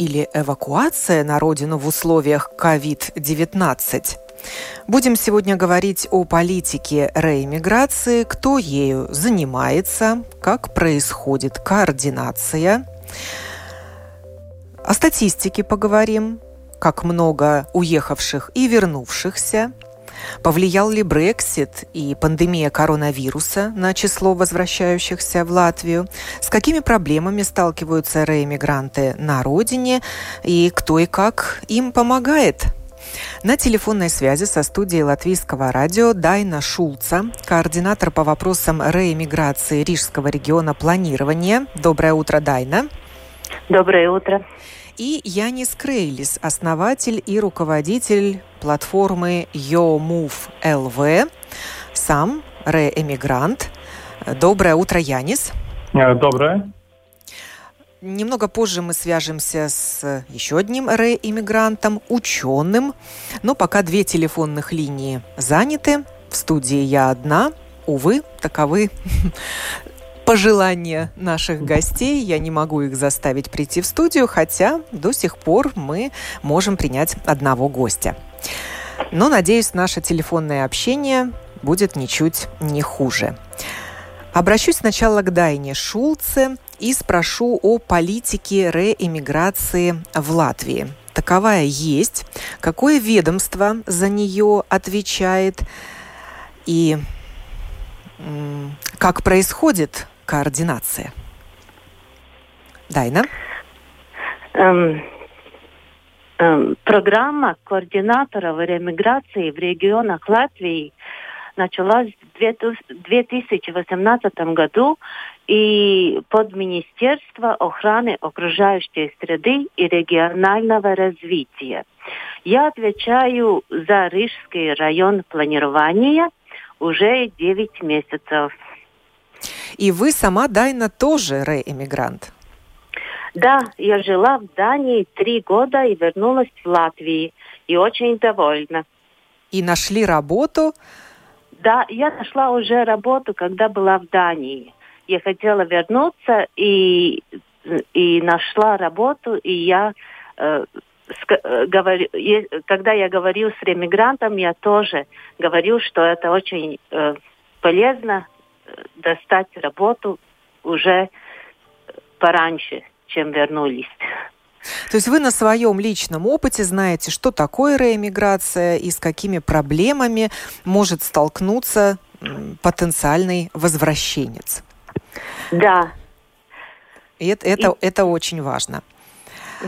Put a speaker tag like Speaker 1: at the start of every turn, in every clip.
Speaker 1: или эвакуация на родину в условиях COVID-19. Будем сегодня говорить о политике реэмиграции, кто ею занимается, как происходит координация. О статистике поговорим, как много уехавших и вернувшихся, Повлиял ли Брексит и пандемия коронавируса на число возвращающихся в Латвию? С какими проблемами сталкиваются реэмигранты на родине? И кто и как им помогает? На телефонной связи со студией Латвийского радио Дайна Шулца, координатор по вопросам реэмиграции Рижского региона планирования. Доброе утро, Дайна.
Speaker 2: Доброе утро
Speaker 1: и Янис Крейлис, основатель и руководитель платформы YoMove LV, сам реэмигрант. Доброе утро, Янис.
Speaker 3: Э, доброе.
Speaker 1: Немного позже мы свяжемся с еще одним реэмигрантом, ученым. Но пока две телефонных линии заняты. В студии я одна. Увы, таковы пожелания наших гостей. Я не могу их заставить прийти в студию, хотя до сих пор мы можем принять одного гостя. Но, надеюсь, наше телефонное общение будет ничуть не хуже. Обращусь сначала к Дайне Шулце и спрошу о политике реэмиграции в Латвии. Таковая есть. Какое ведомство за нее отвечает? И как происходит координация? Дайна?
Speaker 2: Эм, программа координаторов ремиграции в регионах Латвии началась в 2018 году и под Министерство охраны окружающей среды и регионального развития. Я отвечаю за Рижский район планирования уже 9 месяцев.
Speaker 1: И вы сама, Дайна, тоже реэмигрант.
Speaker 2: Да, я жила в Дании три года и вернулась в Латвию. И очень довольна.
Speaker 1: И нашли работу?
Speaker 2: Да, я нашла уже работу, когда была в Дании. Я хотела вернуться и, и нашла работу, и я э, э говорю, когда я говорю с ремигрантом, я тоже говорю, что это очень э, полезно достать работу уже пораньше, чем вернулись.
Speaker 1: То есть вы на своем личном опыте знаете, что такое реэмиграция и с какими проблемами может столкнуться потенциальный возвращенец.
Speaker 2: Да.
Speaker 1: И это, это, и... это очень важно.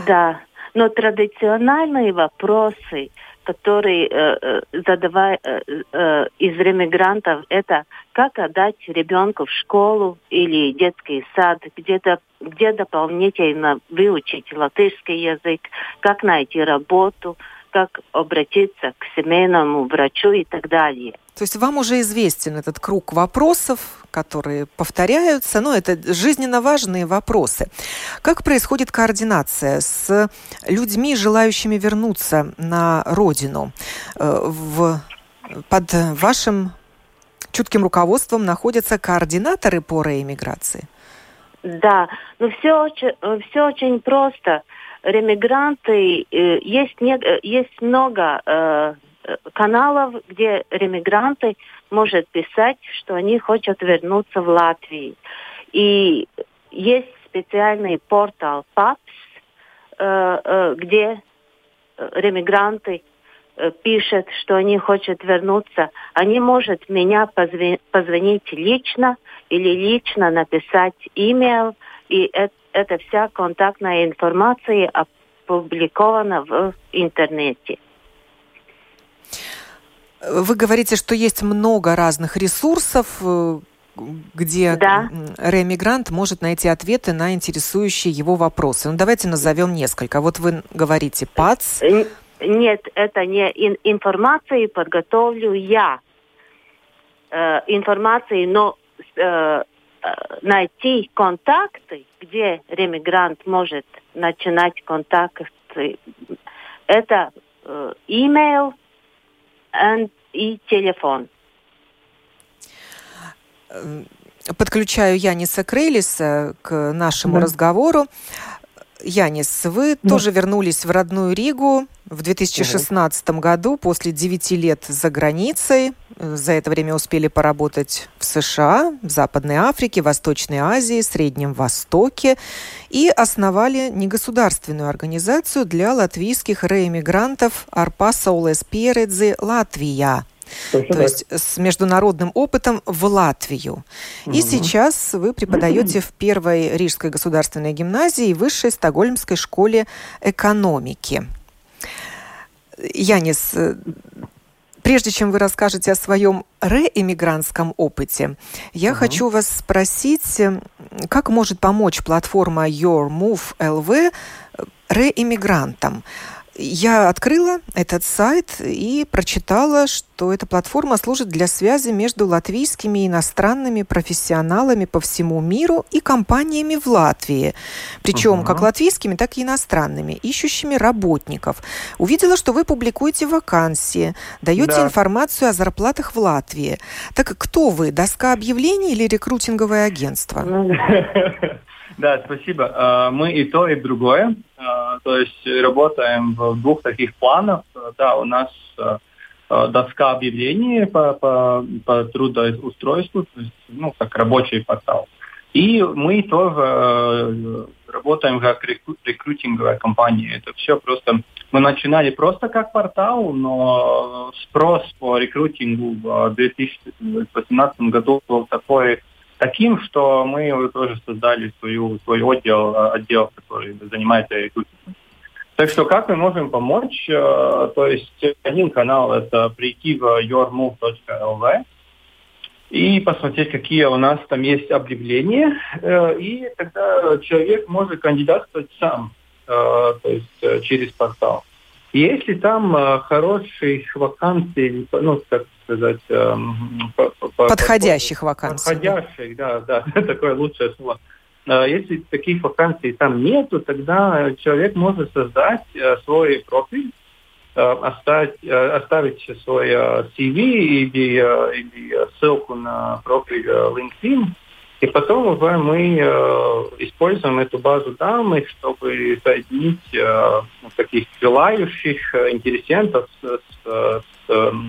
Speaker 2: Да. Но традиционные вопросы, которые э, э задавая э, э, из ремигрантов, это как отдать ребенка в школу или детский сад, где-то где дополнительно выучить латышский язык, как найти работу, как обратиться к семейному врачу и так далее.
Speaker 1: То есть вам уже известен этот круг вопросов, которые повторяются, но это жизненно важные вопросы. Как происходит координация с людьми, желающими вернуться на родину? Э, в, под вашим чутким руководством находятся координаторы по реэмиграции?
Speaker 2: Да, но все очень, все очень просто. Ремигранты, э, есть, не, э, есть много каналов, где ремигранты может писать, что они хотят вернуться в Латвию. И есть специальный портал э, э, где ремигранты э, пишут, что они хотят вернуться. Они могут меня позвонить лично или лично написать имейл, и это, это вся контактная информация опубликована в интернете.
Speaker 1: Вы говорите, что есть много разных ресурсов, э, где
Speaker 2: да.
Speaker 1: реэмигрант может найти ответы на интересующие его вопросы. Ну, давайте назовем несколько. Вот вы говорите ПАЦ.
Speaker 2: нет, это не ин информацию подготовлю я. Э, информации, но э, э, найти контакты, где ремигрант может начинать контакты, это э, email и телефон.
Speaker 1: Подключаю Яниса Крейлиса к нашему да. разговору. Янис, вы да. тоже вернулись в родную Ригу в 2016 угу. году после 9 лет за границей. За это время успели поработать в США, в Западной Африке, Восточной Азии, Среднем Востоке и основали негосударственную организацию для латвийских реэмигрантов Арпаса Олес Передзи Латвия. Точно То есть с международным опытом в Латвию. Угу. И сейчас вы преподаете в первой Рижской государственной гимназии и высшей Стокгольмской школе экономики. Янис, прежде чем вы расскажете о своем реэмигрантском опыте, я угу. хочу вас спросить, как может помочь платформа Your Move LV реэмигрантам? Я открыла этот сайт и прочитала, что эта платформа служит для связи между латвийскими и иностранными профессионалами по всему миру и компаниями в Латвии. Причем uh-huh. как латвийскими, так и иностранными, ищущими работников. Увидела, что вы публикуете вакансии, даете да. информацию о зарплатах в Латвии. Так кто вы, доска объявлений или рекрутинговое агентство?
Speaker 3: Да, спасибо. А, мы и то, и другое. А, то есть работаем в двух таких планах. Да, у нас а, доска объявлений по, по, по трудоустройству, то есть, ну, как рабочий портал. И мы тоже работаем как рекрутинговая компания. Это все просто... Мы начинали просто как портал, но спрос по рекрутингу в 2018 году был такой таким, что мы тоже создали свою, свой отдел, отдел, который занимается рекрутингом. Так что как мы можем помочь? Э, то есть один канал это прийти в yourmove.lv и посмотреть, какие у нас там есть объявления, э, и тогда человек может кандидатствовать сам, э, то есть через портал. Если там хороших вакансий, ну, как сказать... Эм,
Speaker 1: подходящих по, вакансий.
Speaker 3: Подходящих, да, да, такое лучшее слово. Э, если таких вакансий там нету, тогда человек может создать э, свой профиль, э, оставить, оставить свой CV или, или ссылку на профиль LinkedIn, и потом уже мы используем эту базу данных, чтобы соединить таких желающих интересентов с, с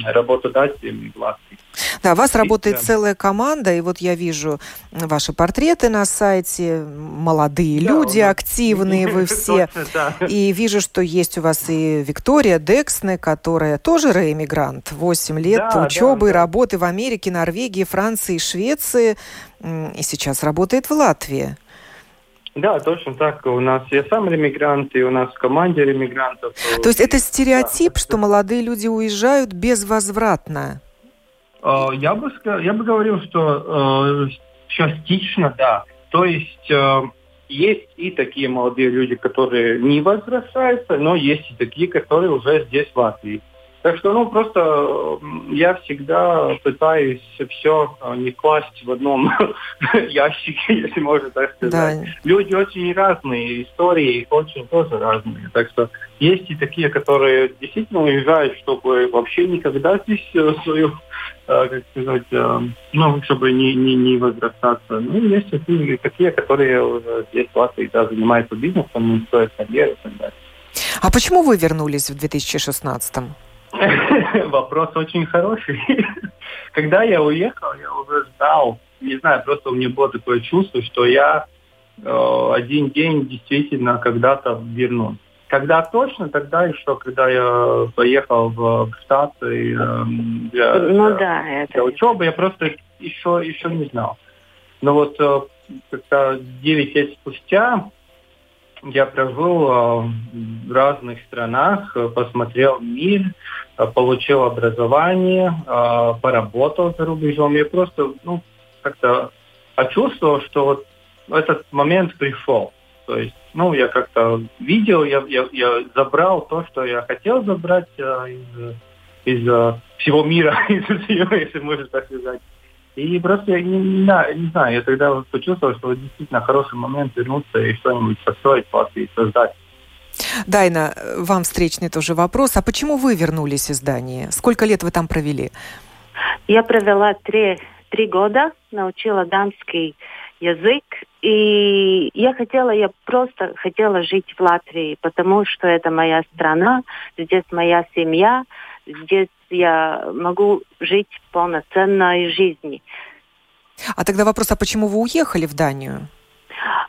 Speaker 3: работодателями в Латвии.
Speaker 1: Да, у вас работает целая команда, и вот я вижу ваши портреты на сайте, молодые да, люди, нас... активные вы все. И вижу, что есть у вас и Виктория Дексне, которая тоже реэмигрант. 8 лет да, учебы и работы в Америке, Норвегии, Франции, Швеции. И сейчас работает в Латвии.
Speaker 3: Да, точно так. У нас я сам ремигрант, и у нас в команде ремигрантов.
Speaker 1: То есть это стереотип, да, что молодые люди уезжают безвозвратно?
Speaker 3: Э, я бы, я бы говорил, что э, частично да. То есть э, есть и такие молодые люди, которые не возвращаются, но есть и такие, которые уже здесь в Латвии. Так что, ну, просто я всегда пытаюсь все не класть в одном ящике, если можно так сказать. Да. Люди очень разные, истории очень тоже разные. Так что есть и такие, которые действительно уезжают, чтобы вообще никогда здесь свою Э, как сказать, э, ну, чтобы не, не, не возвращаться. Ну, есть такие, такие, которые уже здесь в Латвии да, занимаются бизнесом, строят карьеру и так далее.
Speaker 1: А почему вы вернулись в 2016-м?
Speaker 3: Вопрос очень хороший. Когда я уехал, я уже ждал, не знаю, просто у меня было такое чувство, что я э, один день действительно когда-то вернусь. Когда точно, тогда еще, когда я поехал в Штаты эм, для, ну, для, да, это... для учебы, я просто еще, еще не знал. Но вот э, когда 9 лет спустя я прожил э, в разных странах, посмотрел мир, э, получил образование, поработал за рубежом. Я просто ну, как-то почувствовал, что вот этот момент пришел. То есть, ну, я как-то видел, я, я, я забрал то, что я хотел забрать э, из, из э, всего мира, если можно так сказать. И просто я не, не, не знаю, я тогда почувствовал, что действительно хороший момент вернуться и что-нибудь построить Латвии, создать.
Speaker 1: Дайна, вам встречный тоже вопрос. А почему вы вернулись из Дании? Сколько лет вы там провели?
Speaker 2: Я провела три, три года, научила данский язык. И я хотела, я просто хотела жить в Латвии, потому что это моя страна, здесь моя семья, здесь я могу жить полноценной жизнью.
Speaker 1: А тогда вопрос, а почему вы уехали в Данию?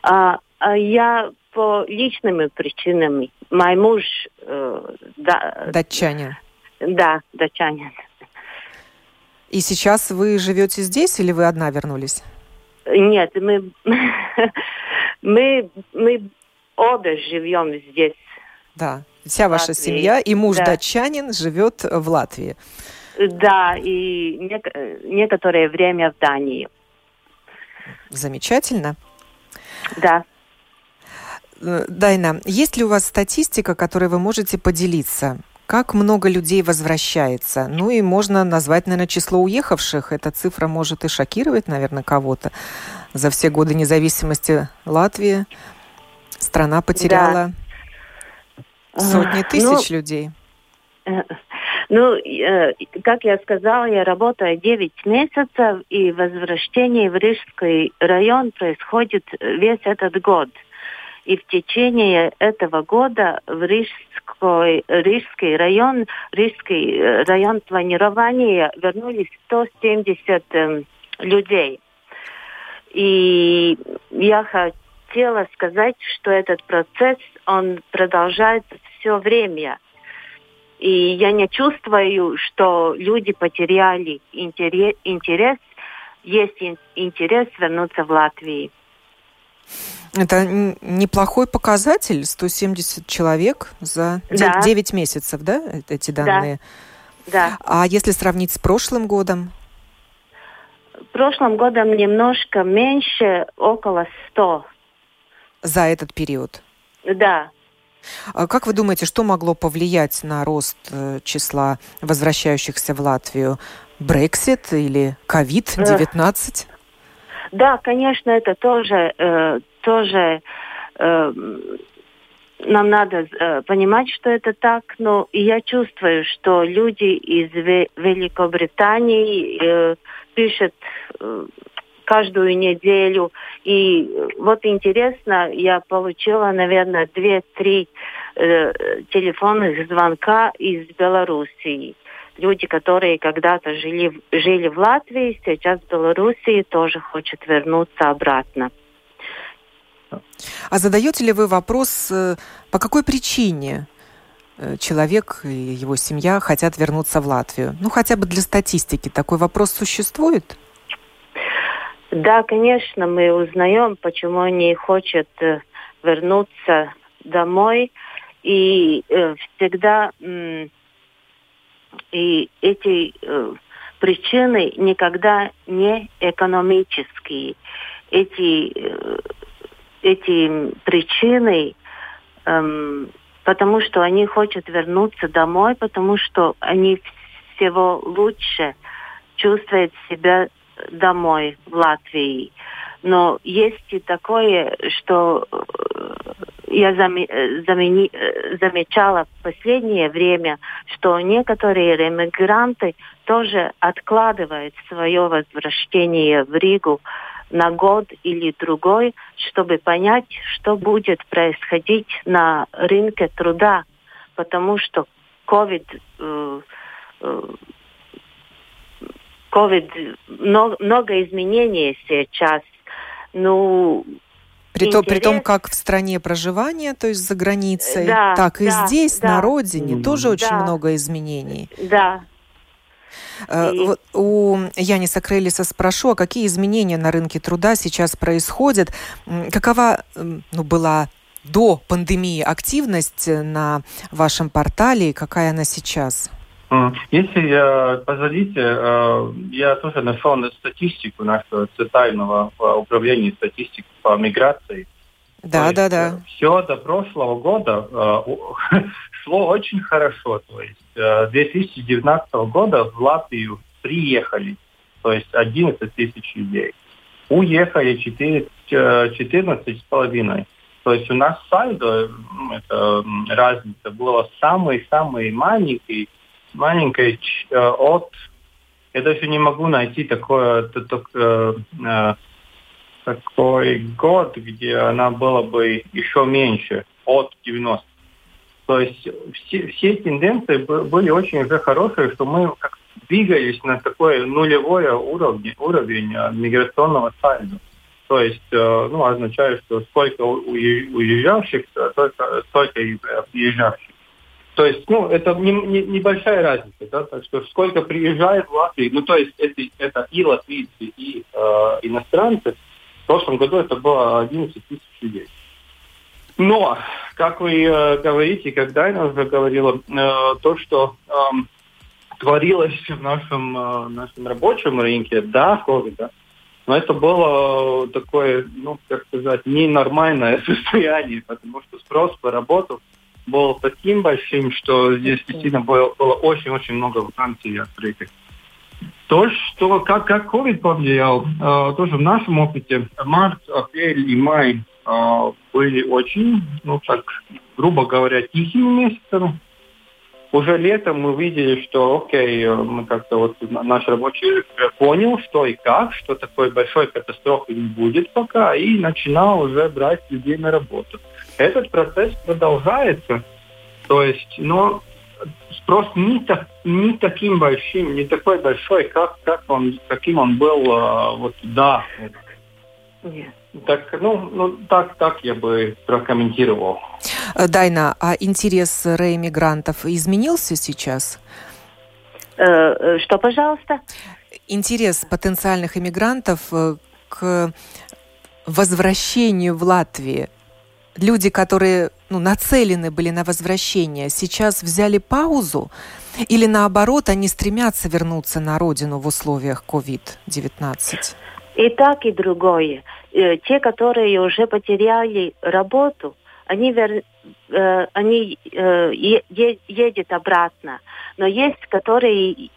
Speaker 2: А, а я по личным причинам. Мой муж... Э,
Speaker 1: да, датчанин.
Speaker 2: Да, датчанин.
Speaker 1: И сейчас вы живете здесь или вы одна вернулись?
Speaker 2: Нет, мы, мы, мы оба живем здесь.
Speaker 1: Да, вся ваша Латвии. семья и муж да. датчанин живет в Латвии.
Speaker 2: Да, и нек- некоторое время в Дании.
Speaker 1: Замечательно.
Speaker 2: Да.
Speaker 1: Э, Дайна, есть ли у вас статистика, которой вы можете поделиться? Как много людей возвращается? Ну и можно назвать, наверное, число уехавших. Эта цифра может и шокировать, наверное, кого-то. За все годы независимости Латвии страна потеряла да. Сотни тысяч ну, людей.
Speaker 2: Ну, э, как я сказала, я работаю 9 месяцев, и возвращение в Рижский район происходит весь этот год. И в течение этого года в Рижской, Рижский район, Рижский э, район планирования вернулись 170 э, эм, людей. И я хотела сказать, что этот процесс, он продолжается все время. И я не чувствую, что люди потеряли интерес, есть интерес вернуться в Латвию.
Speaker 1: Это неплохой показатель, 170 человек за да. 9 месяцев, да, э, эти данные?
Speaker 2: Да. да.
Speaker 1: А если сравнить с прошлым годом?
Speaker 2: Прошлым годом немножко меньше, около 100.
Speaker 1: За этот период?
Speaker 2: Да.
Speaker 1: А как вы думаете, что могло повлиять на рост э, числа возвращающихся в Латвию? Брексит или ковид-19?
Speaker 2: Да, конечно, это тоже, э, тоже э, нам надо э, понимать, что это так, но я чувствую, что люди из Великобритании э, пишут э, каждую неделю. И вот интересно, я получила, наверное, две-три э, телефонных звонка из Белоруссии люди, которые когда-то жили, жили в Латвии, сейчас в Белоруссии тоже хотят вернуться обратно.
Speaker 1: А задаете ли вы вопрос, э, по какой причине э, человек и его семья хотят вернуться в Латвию? Ну, хотя бы для статистики такой вопрос существует?
Speaker 2: Да, конечно, мы узнаем, почему они хотят э, вернуться домой. И всегда и эти э, причины никогда не экономические. Эти, э, эти причины, э, потому что они хотят вернуться домой, потому что они всего лучше чувствуют себя домой в Латвии. Но есть и такое, что э, я э, замени, э, замечала в последнее время, что некоторые ремигранты тоже откладывают свое возвращение в Ригу на год или другой, чтобы понять, что будет происходить на рынке труда, потому что COVID, COVID много, много изменений сейчас. Ну,
Speaker 1: при, то, при том, как в стране проживания, то есть за границей, да, так и да, здесь, да. на родине, тоже очень да. много изменений.
Speaker 2: Да.
Speaker 1: Э, и... У Яниса Крелиса спрошу, а какие изменения на рынке труда сейчас происходят? Какова ну, была до пандемии активность на вашем портале и какая она сейчас?
Speaker 3: Если э, позволите, э, я тоже нашел статистику нашего центрального управления статистики по миграции.
Speaker 1: Да, да, да.
Speaker 3: Э, Все до прошлого года э, шло очень хорошо. То есть э, 2019 года в Латвию приехали, то есть 11 тысяч людей. Уехали 4, 14 э, с половиной. То есть у нас сальдо, это разница, была самый-самый маленький, маленький э, от... Я даже не могу найти такое, такое э, такой год, где она была бы еще меньше, от 90. То есть все, все тенденции были очень уже хорошие, что мы как двигались на такой нулевой уровень, уровень э, миграционного сальдо. То есть, э, ну, означает, что сколько уезжавших, столько, столько и приезжавших. То есть, ну, это не, не, небольшая разница, да, так что сколько приезжает в Латвию, ну, то есть это, это и латвийцы, и э, иностранцы, в прошлом году это было 11 тысяч людей. Но, как вы э, говорите, как Дайна уже говорила, э, то, что э, творилось в нашем, э, нашем рабочем рынке до ковида, но это было такое, ну, как сказать, ненормальное состояние, потому что спрос по работу был таким большим, что здесь действительно было, очень-очень много вакансий открытых. То, что как, как COVID повлиял, э, тоже в нашем опыте, март, апрель и май э, были очень, ну так, грубо говоря, тихими месяцами. Уже летом мы видели, что, окей, э, мы как-то вот наш рабочий понял, что и как, что такой большой катастрофы не будет пока, и начинал уже брать людей на работу. Этот процесс продолжается. То есть, но спрос не, так, не таким большим, не такой большой, как, как он, каким он был а, вот да. Нет. Так, ну, ну так, так я бы прокомментировал.
Speaker 1: Э, Дайна, а интерес реэмигрантов изменился сейчас?
Speaker 2: Э, э, что, пожалуйста?
Speaker 1: Интерес потенциальных иммигрантов к возвращению в Латвию люди, которые ну, нацелены были на возвращение, сейчас взяли паузу? Или наоборот, они стремятся вернуться на родину в условиях COVID-19?
Speaker 2: И так, и другое. Э, те, которые уже потеряли работу, они, вер... Э, они э, едут обратно. Но есть, которые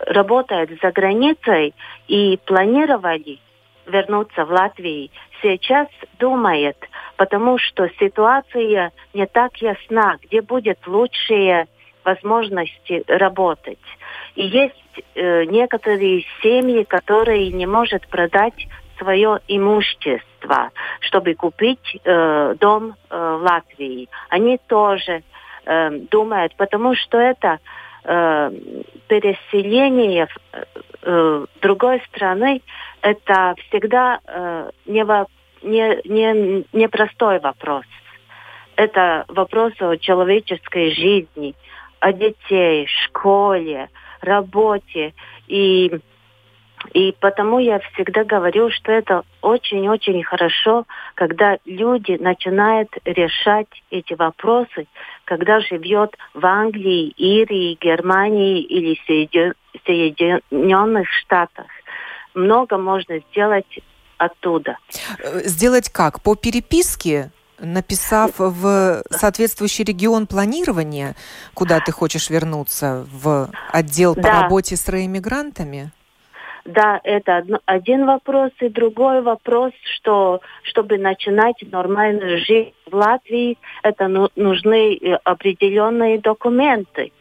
Speaker 2: работают за границей и планировали вернуться в Латвию, сейчас думает, потому что ситуация не так ясна, где будет лучшие возможности работать. И есть э, некоторые семьи, которые не могут продать свое имущество, чтобы купить э, дом э, в Латвии. Они тоже э, думают, потому что это э, переселение э, другой страны это всегда э, не, во, не, не, вопрос. Это вопрос о человеческой жизни, о детей, школе, работе. И, и потому я всегда говорю, что это очень-очень хорошо, когда люди начинают решать эти вопросы, когда живет в Англии, Ирии, Германии или Соединенных Штатах. Много можно сделать оттуда.
Speaker 1: Э, сделать как? По переписке? написав в соответствующий регион планирования, куда ты хочешь вернуться, в отдел по да. работе с реэмигрантами?
Speaker 2: Да, это один вопрос. И другой вопрос, что чтобы начинать нормальную жизнь в Латвии, это ну, нужны э, определенные документы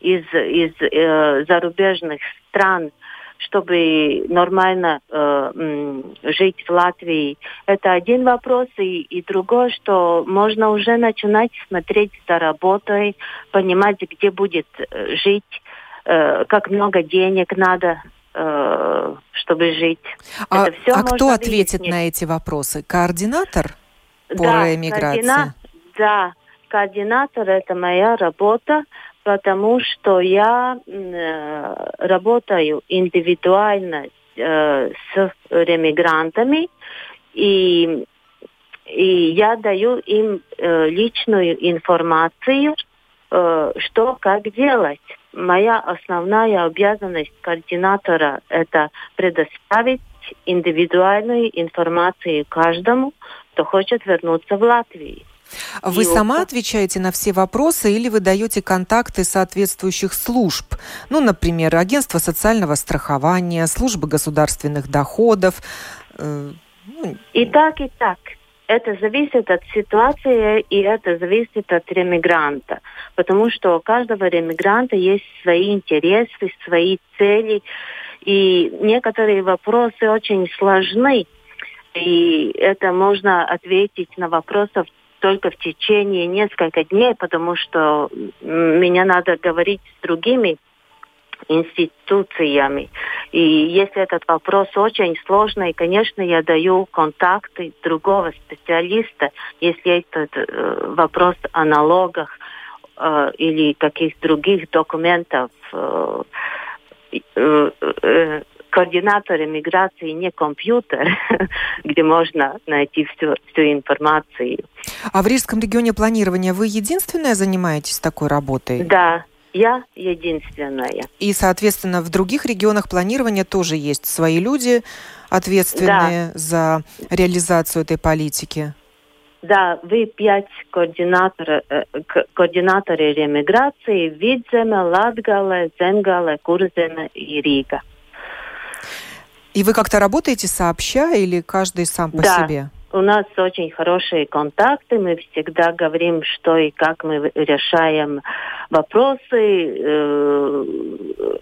Speaker 2: из, из э, зарубежных стран чтобы нормально э, жить в Латвии. Это один вопрос. И, и другой, что можно уже начинать смотреть за работой, понимать, где будет э, жить, э, как много денег надо чтобы жить.
Speaker 1: А, Это все а кто ответит выяснить. на эти вопросы? Координатор по да, реэмиграции? Координа...
Speaker 2: Да, координатор – это моя работа потому что я э, работаю индивидуально э, с ремигрантами, и, и я даю им э, личную информацию, э, что как делать. Моя основная обязанность координатора – это предоставить индивидуальную информацию каждому, кто хочет вернуться в Латвию.
Speaker 1: Вы и сама вот... отвечаете на все вопросы или вы даете контакты соответствующих служб? Ну, например, агентство социального страхования, службы государственных доходов.
Speaker 2: Э, ну... И так, и так. Это зависит от ситуации и это зависит от ремигранта. Потому что у каждого ремигранта есть свои интересы, свои цели. И некоторые вопросы очень сложны. И это можно ответить на вопросы только в течение нескольких дней, потому что меня надо говорить с другими институциями. И если этот вопрос очень сложный, конечно, я даю контакты другого специалиста, если этот э, вопрос о налогах э, или каких других документов э, э, э координатор миграции не компьютер, где можно найти всю, всю информацию.
Speaker 1: А в Рижском регионе планирования вы единственная занимаетесь такой работой?
Speaker 2: Да, я единственная.
Speaker 1: И, соответственно, в других регионах планирования тоже есть свои люди, ответственные да. за реализацию этой политики.
Speaker 2: Да, вы пять координаторы, э, координаторы ремиграции Видземе, Латгале, Земгале, Курземе и Рига.
Speaker 1: И вы как-то работаете сообща или каждый сам по
Speaker 2: да.
Speaker 1: себе?
Speaker 2: У нас очень хорошие контакты, мы всегда говорим, что и как мы решаем вопросы, э,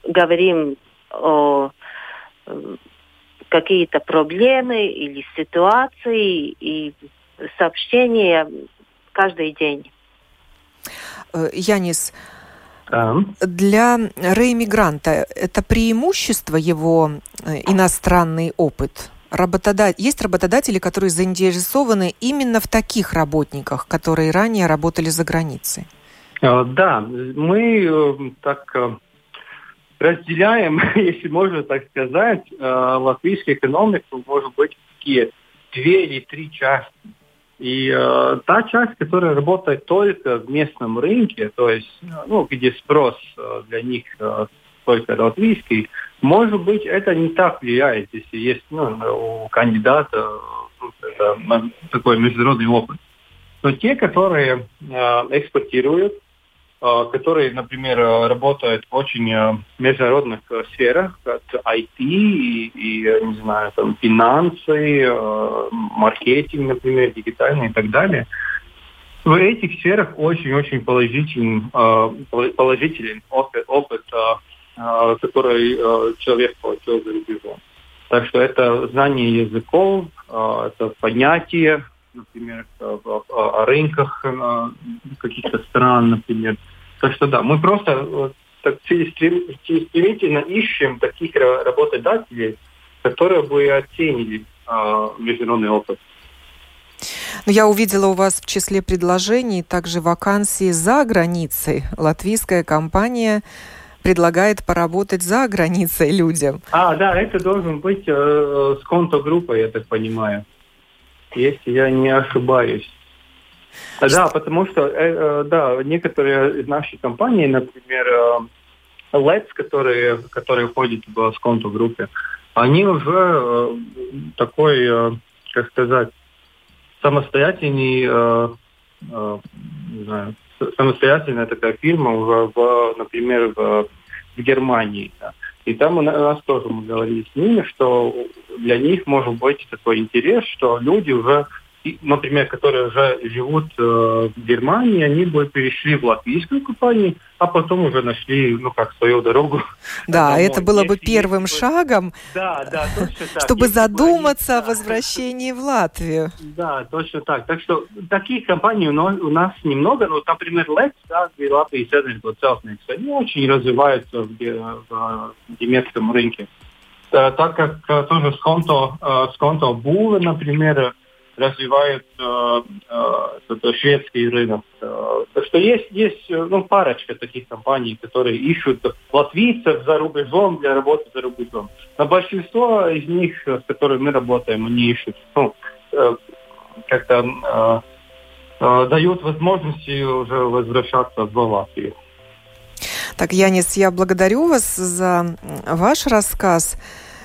Speaker 2: говорим о э, какие-то проблемы или ситуации и сообщения каждый день.
Speaker 1: Э, Янис, для реиммигранта это преимущество его э, иностранный опыт? Работодат... Есть работодатели, которые заинтересованы именно в таких работниках, которые ранее работали за границей?
Speaker 3: Э, да, мы э, так разделяем, если можно так сказать, латвийскую экономику, может быть, такие две или три части. И э, та часть, которая работает только в местном рынке, то есть, ну, где спрос э, для них э, только латвийский, может быть, это не так влияет, если есть ну, у кандидата ну, такой международный опыт. Но те, которые э, экспортируют, Э, которые, например, э, работают в очень э, международных сферах, как IT и, и не знаю, там, финансы, маркетинг, например, дигитальный и так далее. В этих сферах очень-очень положителен, положителен опыт, опыт который человек получил за рубежом. Так что это знание языков, это понятие, например, о рынках каких-то стран, например, так что да, мы просто так стремительно ищем таких работодателей, которые бы оценили международный опыт.
Speaker 1: Но ну, я увидела у вас в числе предложений также вакансии за границей. Латвийская компания предлагает поработать за границей людям.
Speaker 3: А, да, это должен быть э, с конто-группой, я так понимаю. Если я не ошибаюсь. Да, потому что, э, э, да, некоторые из наших компаний, например, э, Let's, которые, которые входят в сконту группе, они уже такой, как сказать, самостоятельный, не знаю, самостоятельная такая фирма уже, в, например, в, в Германии. Да. И там у нас тоже мы говорили с ними, что для них может быть такой интерес, что люди уже например, которые уже живут э, в Германии, они бы перешли в латвийскую компанию, а потом уже нашли, ну, как свою дорогу.
Speaker 1: Да, домой. это было бы первым есть... шагом,
Speaker 3: да, да, точно так.
Speaker 1: чтобы Если задуматься о возвращении в Латвию.
Speaker 3: Да, точно так. Так что таких компаний у нас немного, но, например, Lex, да, где Латвия целостных, они очень развиваются в, в немецком рынке. Так как э, тоже с конто, э, с конто Бувы, например, развивают э, э, шведский рынок. Э, так что есть, есть э, ну, парочка таких компаний, которые ищут латвийцев за рубежом для работы за рубежом. Но большинство из них, с которыми мы работаем, они ищут, ну, э, как-то э, э, дают возможности уже возвращаться в Латвию.
Speaker 1: Так, Янис, я благодарю вас за ваш рассказ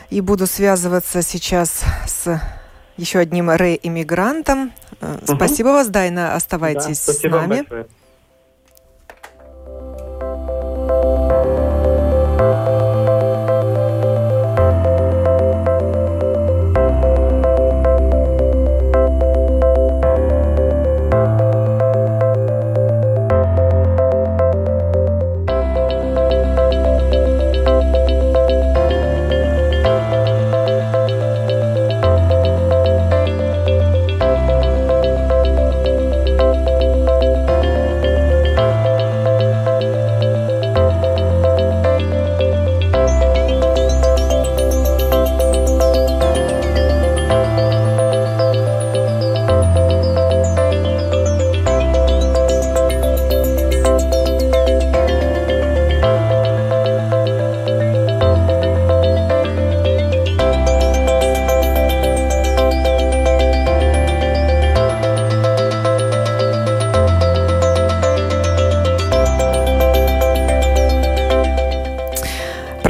Speaker 1: и буду связываться сейчас с еще одним реиммигрантом. Угу. Спасибо вас, Дайна. Оставайтесь да, с нами. Большое.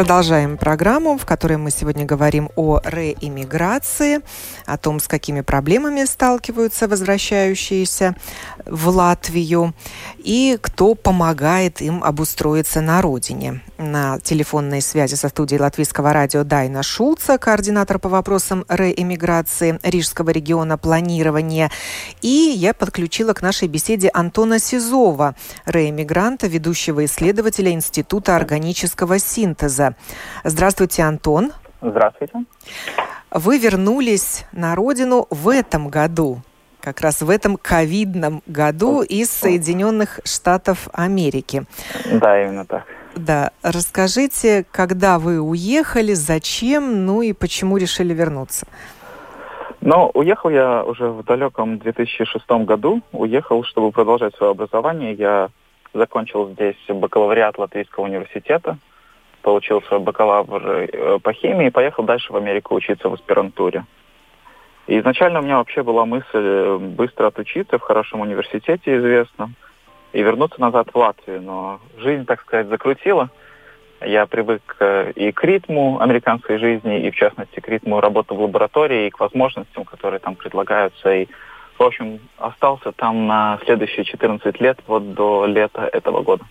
Speaker 1: Продолжаем программу, в которой мы сегодня говорим о реиммиграции, о том, с какими проблемами сталкиваются возвращающиеся в Латвию и кто помогает им обустроиться на родине. На телефонной связи со студией Латвийского радио Дайна Шулца, координатор по вопросам реэмиграции Рижского региона планирования. И я подключила к нашей беседе Антона Сизова, реэмигранта, ведущего исследователя Института органического синтеза. Здравствуйте, Антон.
Speaker 4: Здравствуйте.
Speaker 1: Вы вернулись на родину в этом году как раз в этом ковидном году из Соединенных Штатов Америки.
Speaker 4: Да, именно так.
Speaker 1: Да, расскажите, когда вы уехали, зачем, ну и почему решили вернуться?
Speaker 4: Ну, уехал я уже в далеком 2006 году. Уехал, чтобы продолжать свое образование. Я закончил здесь бакалавриат Латвийского университета, получил свой бакалавр э, по химии и поехал дальше в Америку учиться в аспирантуре. И изначально у меня вообще была мысль э, быстро отучиться в хорошем университете известном и вернуться назад в Латвию. Но жизнь, так сказать, закрутила. Я привык э, и к ритму американской жизни, и в частности к ритму работы в лаборатории, и к возможностям, которые там предлагаются. И, в общем, остался там на следующие 14 лет, вот до лета этого года.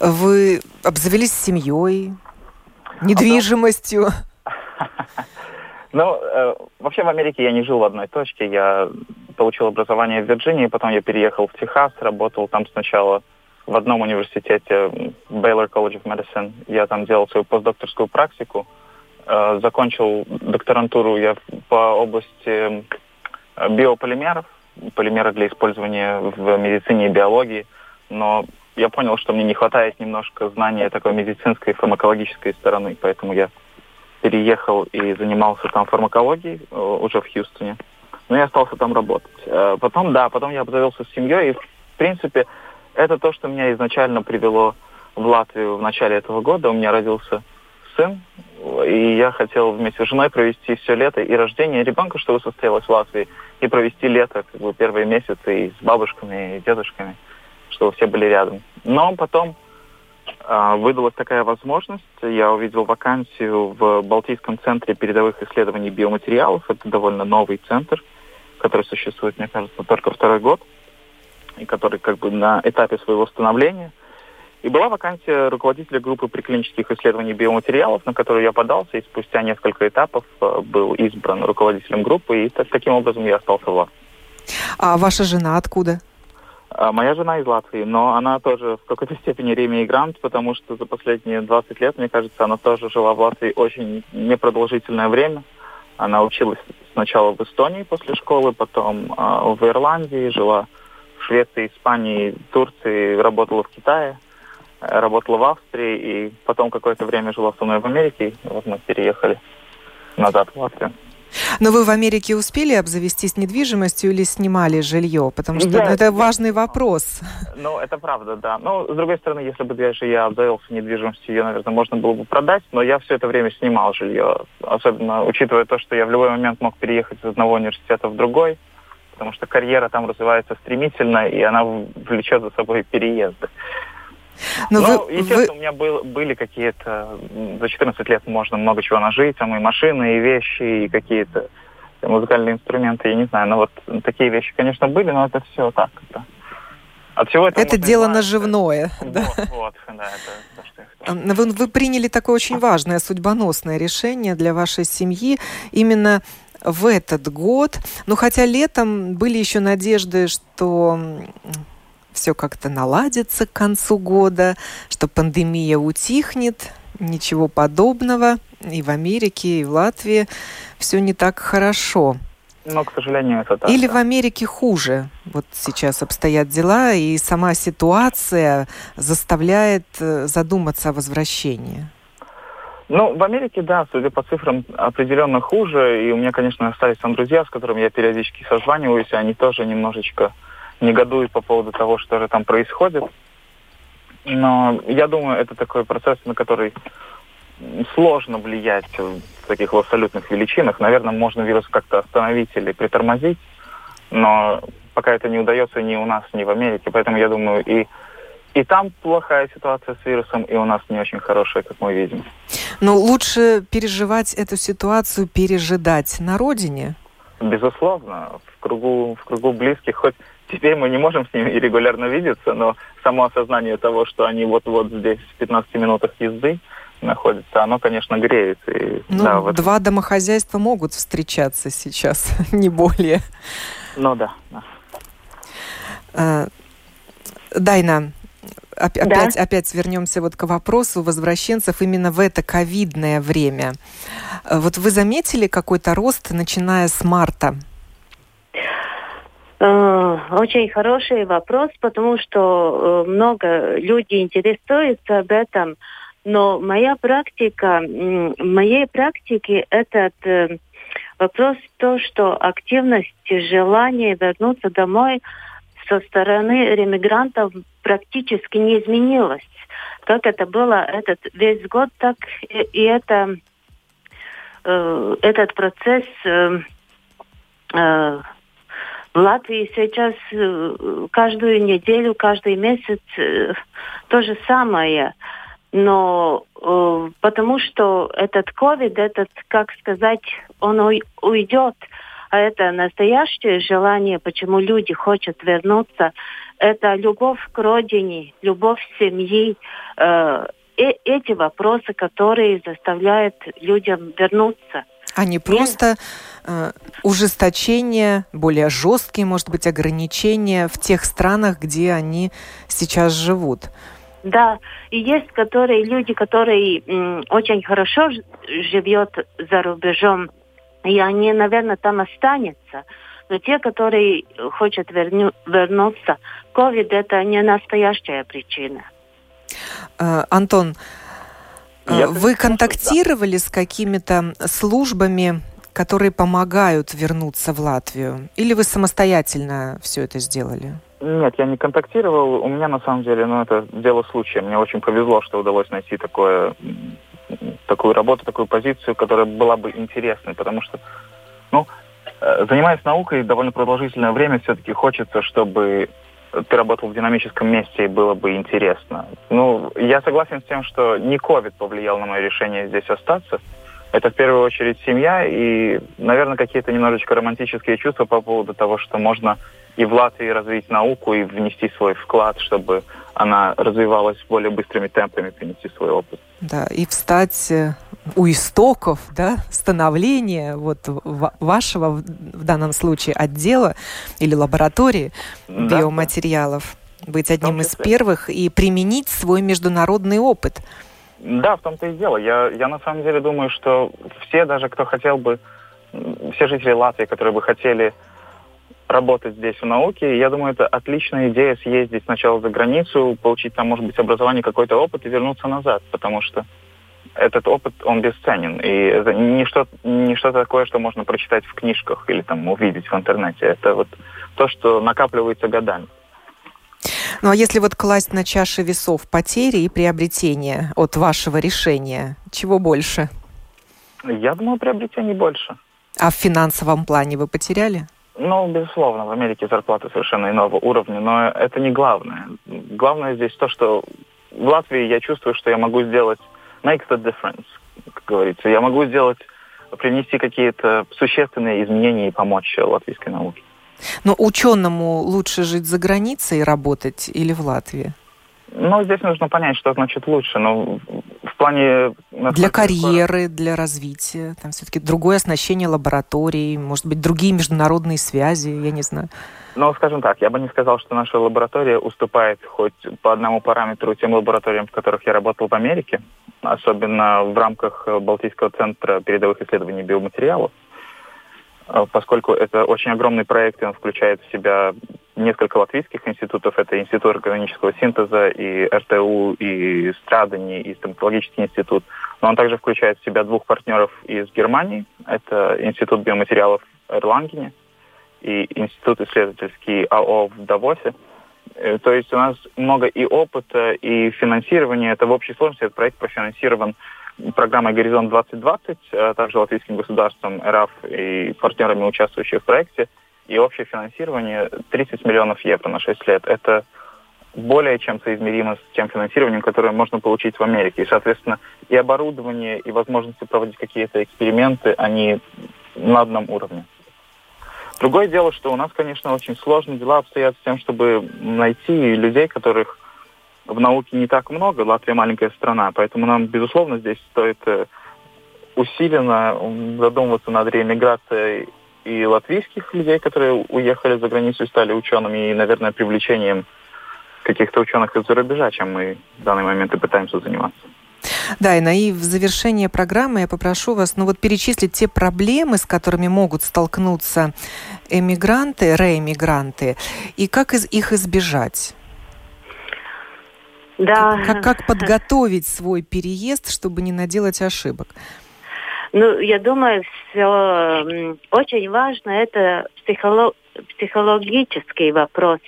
Speaker 1: Вы обзавелись семьей, недвижимостью?
Speaker 4: Ну, э, вообще в Америке я не жил в одной точке. Я получил образование в Вирджинии, потом я переехал в Техас, работал там сначала в одном университете, Baylor College of Medicine. Я там делал свою постдокторскую практику. Э, закончил докторантуру я по области биополимеров, полимеры для использования в медицине и биологии. Но я понял, что мне не хватает немножко знания такой медицинской, фармакологической стороны, поэтому я переехал и занимался там фармакологией э, уже в Хьюстоне. Но я остался там работать. Э, потом, да, потом я обзавелся с семьей, и, в принципе, это то, что меня изначально привело в Латвию в начале этого года. У меня родился сын, и я хотел вместе с женой провести все лето и рождение ребенка, чтобы состоялось в Латвии, и провести лето, как бы первые месяцы и с бабушками, и дедушками, чтобы все были рядом. Но потом выдалась такая возможность. Я увидел вакансию в Балтийском центре передовых исследований биоматериалов. Это довольно новый центр, который существует, мне кажется, только второй год, и который как бы на этапе своего становления. И была вакансия руководителя группы приклинических исследований биоматериалов, на которую я подался, и спустя несколько этапов э, был избран руководителем группы, и таким образом я остался в.
Speaker 1: А ваша жена откуда?
Speaker 4: А моя жена из Латвии, но она тоже в какой-то степени ремигрант, потому что за последние 20 лет, мне кажется, она тоже жила в Латвии очень непродолжительное время. Она училась сначала в Эстонии после школы, потом э, в Ирландии, жила в Швеции, Испании, Турции, работала в Китае, работала в Австрии, и потом какое-то время жила со мной в Америке, и вот мы переехали назад в Латвию.
Speaker 1: Но вы в Америке успели обзавестись недвижимостью или снимали жилье? Потому что я, это важный вопрос.
Speaker 4: Ну, это правда, да. Но, с другой стороны, если бы даже я обзавелся недвижимостью, ее, наверное, можно было бы продать, но я все это время снимал жилье. Особенно учитывая то, что я в любой момент мог переехать из одного университета в другой, потому что карьера там развивается стремительно, и она влечет за собой переезды. Но ну, вы, естественно, вы... у меня был, были какие-то... За 14 лет можно много чего нажить, там и машины, и вещи, и какие-то музыкальные инструменты, я не знаю. Но вот такие вещи, конечно, были, но это все так. Это,
Speaker 1: от всего этого это дело наживное. Вот, да. вот, да, это вы, вы приняли такое очень важное, судьбоносное решение для вашей семьи. Именно в этот год. Ну, хотя летом были еще надежды, что все как-то наладится к концу года, что пандемия утихнет. Ничего подобного. И в Америке, и в Латвии все не так хорошо.
Speaker 4: Но, к сожалению, это так.
Speaker 1: Или да. в Америке хуже. Вот сейчас обстоят дела, и сама ситуация заставляет э, задуматься о возвращении.
Speaker 4: Ну, в Америке, да, судя по цифрам, определенно хуже. И у меня, конечно, остались там друзья, с которыми я периодически созваниваюсь, и они тоже немножечко негодуют по поводу того, что же там происходит. Но я думаю, это такой процесс, на который сложно влиять в таких в абсолютных величинах. Наверное, можно вирус как-то остановить или притормозить, но пока это не удается ни у нас, ни в Америке. Поэтому я думаю, и и там плохая ситуация с вирусом, и у нас не очень хорошая, как мы видим.
Speaker 1: Но лучше переживать эту ситуацию, пережидать на родине?
Speaker 4: Безусловно, в кругу, в кругу близких. Хоть теперь мы не можем с ними регулярно видеться, но само осознание того, что они вот-вот здесь в 15 минутах езды находятся, оно, конечно, греет. И,
Speaker 1: ну, да, вот... два домохозяйства могут встречаться сейчас, не более.
Speaker 4: Ну да. да.
Speaker 1: А, Дайна, опять, да. опять вернемся вот к вопросу возвращенцев именно в это ковидное время. Э, вот вы заметили какой-то рост, начиная с марта?
Speaker 2: Э, очень хороший вопрос, потому что э, много людей интересуются об этом, но моя практика, моей практике этот вопрос то, что активность, желание вернуться домой – со стороны ремигрантов практически не изменилось. Как это было этот весь год, так и, это, э, этот процесс э, э, в Латвии сейчас э, каждую неделю, каждый месяц э, то же самое. Но э, потому что этот ковид, этот, как сказать, он уйдет а это настоящее желание, почему люди хотят вернуться, это любовь к родине, любовь к семье, э, э, эти вопросы, которые заставляют людям вернуться.
Speaker 1: А не просто э, ужесточение, более жесткие, может быть, ограничения в тех странах, где они сейчас живут.
Speaker 2: Да, и есть которые люди, которые м, очень хорошо живет за рубежом, и они, наверное, там останутся. Но те, которые хотят верню, вернуться, COVID это не настоящая причина.
Speaker 1: А, Антон, Я вы контактировали да. с какими-то службами, которые помогают вернуться в Латвию? Или вы самостоятельно все это сделали?
Speaker 4: Нет, я не контактировал. У меня на самом деле, ну, это дело случая. Мне очень повезло, что удалось найти такое такую работу, такую позицию, которая была бы интересной, потому что, ну, э, занимаясь наукой довольно продолжительное время, все-таки хочется, чтобы ты работал в динамическом месте и было бы интересно. Ну, я согласен с тем, что не COVID повлиял на мое решение здесь остаться. Это в первую очередь семья и, наверное, какие-то немножечко романтические чувства по поводу того, что можно и в Латвии развить науку и внести свой вклад, чтобы она развивалась более быстрыми темпами, принести свой опыт.
Speaker 1: Да, и встать э, у истоков да, становления вот вашего в данном случае отдела или лаборатории да, биоматериалов, быть одним из первых и применить свой международный опыт.
Speaker 4: Да, в том-то и дело. Я, я на самом деле думаю, что все, даже кто хотел бы, все жители Латвии, которые бы хотели работать здесь в науке. Я думаю, это отличная идея съездить сначала за границу, получить там, может быть, образование, какой-то опыт и вернуться назад, потому что этот опыт, он бесценен. И это не что, не что такое, что можно прочитать в книжках или там увидеть в интернете. Это вот то, что накапливается годами.
Speaker 1: Ну а если вот класть на чаши весов потери и приобретения от вашего решения, чего больше?
Speaker 4: Я думаю, приобретений больше.
Speaker 1: А в финансовом плане вы потеряли?
Speaker 4: Ну, безусловно, в Америке зарплаты совершенно иного уровня, но это не главное. Главное здесь то, что в Латвии я чувствую, что я могу сделать make the difference, как говорится. Я могу сделать, принести какие-то существенные изменения и помочь латвийской науке.
Speaker 1: Но ученому лучше жить за границей и работать или в Латвии?
Speaker 4: Ну, здесь нужно понять, что значит лучше. Но в плане...
Speaker 1: Для карьеры, для развития. Там все-таки другое оснащение лабораторий, может быть, другие международные связи, я не знаю.
Speaker 4: Ну, скажем так, я бы не сказал, что наша лаборатория уступает хоть по одному параметру тем лабораториям, в которых я работал в Америке, особенно в рамках Балтийского центра передовых исследований биоматериалов. А, поскольку это очень огромный проект, и он включает в себя несколько латвийских институтов. Это Институт органического синтеза, и РТУ, и Страдани, и Стоматологический институт. Но он также включает в себя двух партнеров из Германии. Это Институт биоматериалов Эрлангене и Институт исследовательский АО в Давосе. Э, то есть у нас много и опыта, и финансирования. Это в общей сложности этот проект профинансирован программой «Горизонт 2020», а также латвийским государством, РАФ и партнерами, участвующими в проекте. И общее финансирование 30 миллионов евро на 6 лет. Это более чем соизмеримо с тем финансированием, которое можно получить в Америке. И, соответственно, и оборудование, и возможности проводить какие-то эксперименты, они на одном уровне. Другое дело, что у нас, конечно, очень сложные дела обстоят с тем, чтобы найти людей, которых в науке не так много. Латвия маленькая страна, поэтому нам, безусловно, здесь стоит э, усиленно задумываться над реэмиграцией и латвийских людей, которые уехали за границу и стали учеными, и, наверное, привлечением каких-то ученых из-за рубежа, чем мы в данный момент и пытаемся заниматься.
Speaker 1: Да, и в завершение программы я попрошу вас, ну вот перечислить те проблемы, с которыми могут столкнуться эмигранты, реэмигранты, и как из, их избежать.
Speaker 2: Да.
Speaker 1: Как, как подготовить свой переезд, чтобы не наделать ошибок?
Speaker 2: Ну, я думаю, все очень важно это психолог, психологический вопрос,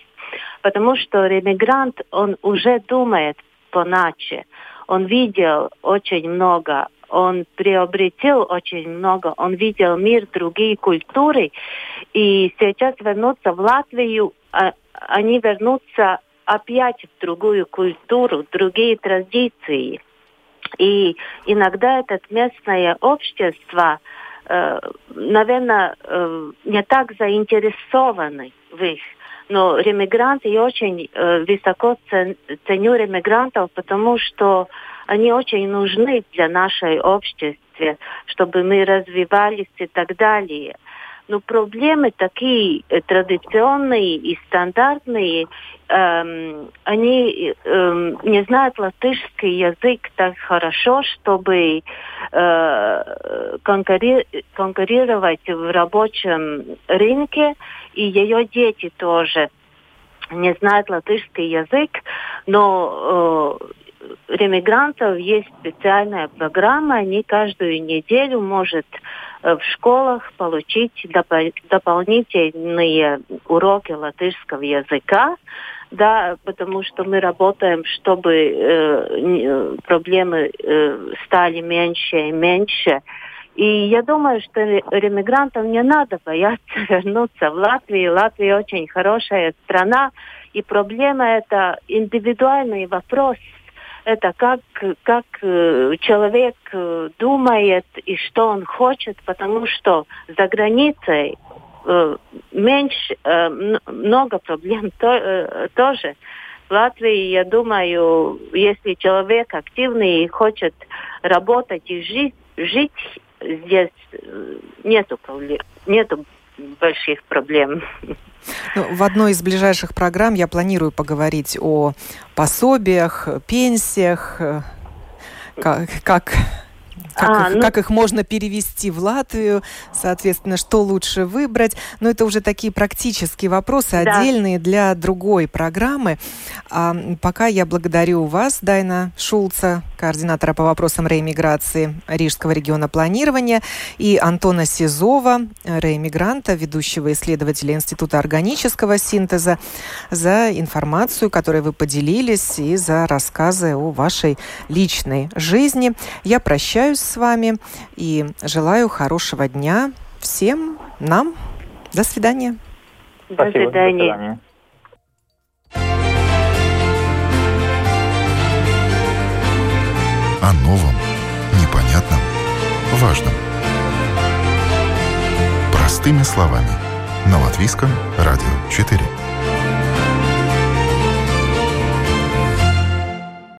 Speaker 2: потому что ремигрант, он уже думает по-иначе. Он видел очень много, он приобретел очень много, он видел мир, другие культуры, и сейчас вернуться в Латвию, а, они вернутся опять в другую культуру, другие традиции. И иногда это местное общество, э, наверное, э, не так заинтересованы в их. Но ремигранты, я очень э, высоко ценю ремигрантов, потому что они очень нужны для нашей общества, чтобы мы развивались и так далее. Но проблемы такие э, традиционные и стандартные, эм, они эм, не знают латышский язык так хорошо, чтобы э, конкури конкурировать в рабочем рынке, и ее дети тоже не знают латышский язык, но э, ремигрантов есть специальная программа, они каждую неделю может э, в школах получить доп- дополнительные уроки латышского языка, да, потому что мы работаем, чтобы э, проблемы э, стали меньше и меньше. И я думаю, что ремигрантам не надо бояться вернуться в Латвию. Латвия очень хорошая страна, и проблема это индивидуальный вопрос – это как, как э, человек э, думает и что он хочет, потому что за границей э, меньше, много проблем то, тоже. В Латвии, я думаю, если человек активный и хочет работать и жить, жить здесь нету нету больших проблем.
Speaker 1: Ну, в одной из ближайших программ я планирую поговорить о пособиях, пенсиях, э, как, как как, а, их, ну... как их можно перевести в Латвию, соответственно, что лучше выбрать. Но это уже такие практические вопросы, да. отдельные для другой программы. А пока я благодарю вас, Дайна Шулца, координатора по вопросам реэмиграции Рижского региона планирования, и Антона Сизова, реэмигранта, ведущего исследователя Института органического синтеза, за информацию, которой вы поделились, и за рассказы о вашей личной жизни. Я прощаюсь с вами и желаю хорошего дня всем нам. До свидания.
Speaker 2: До свидания. До свидания.
Speaker 5: о новом, непонятном, важном. Простыми словами. На Латвийском радио 4.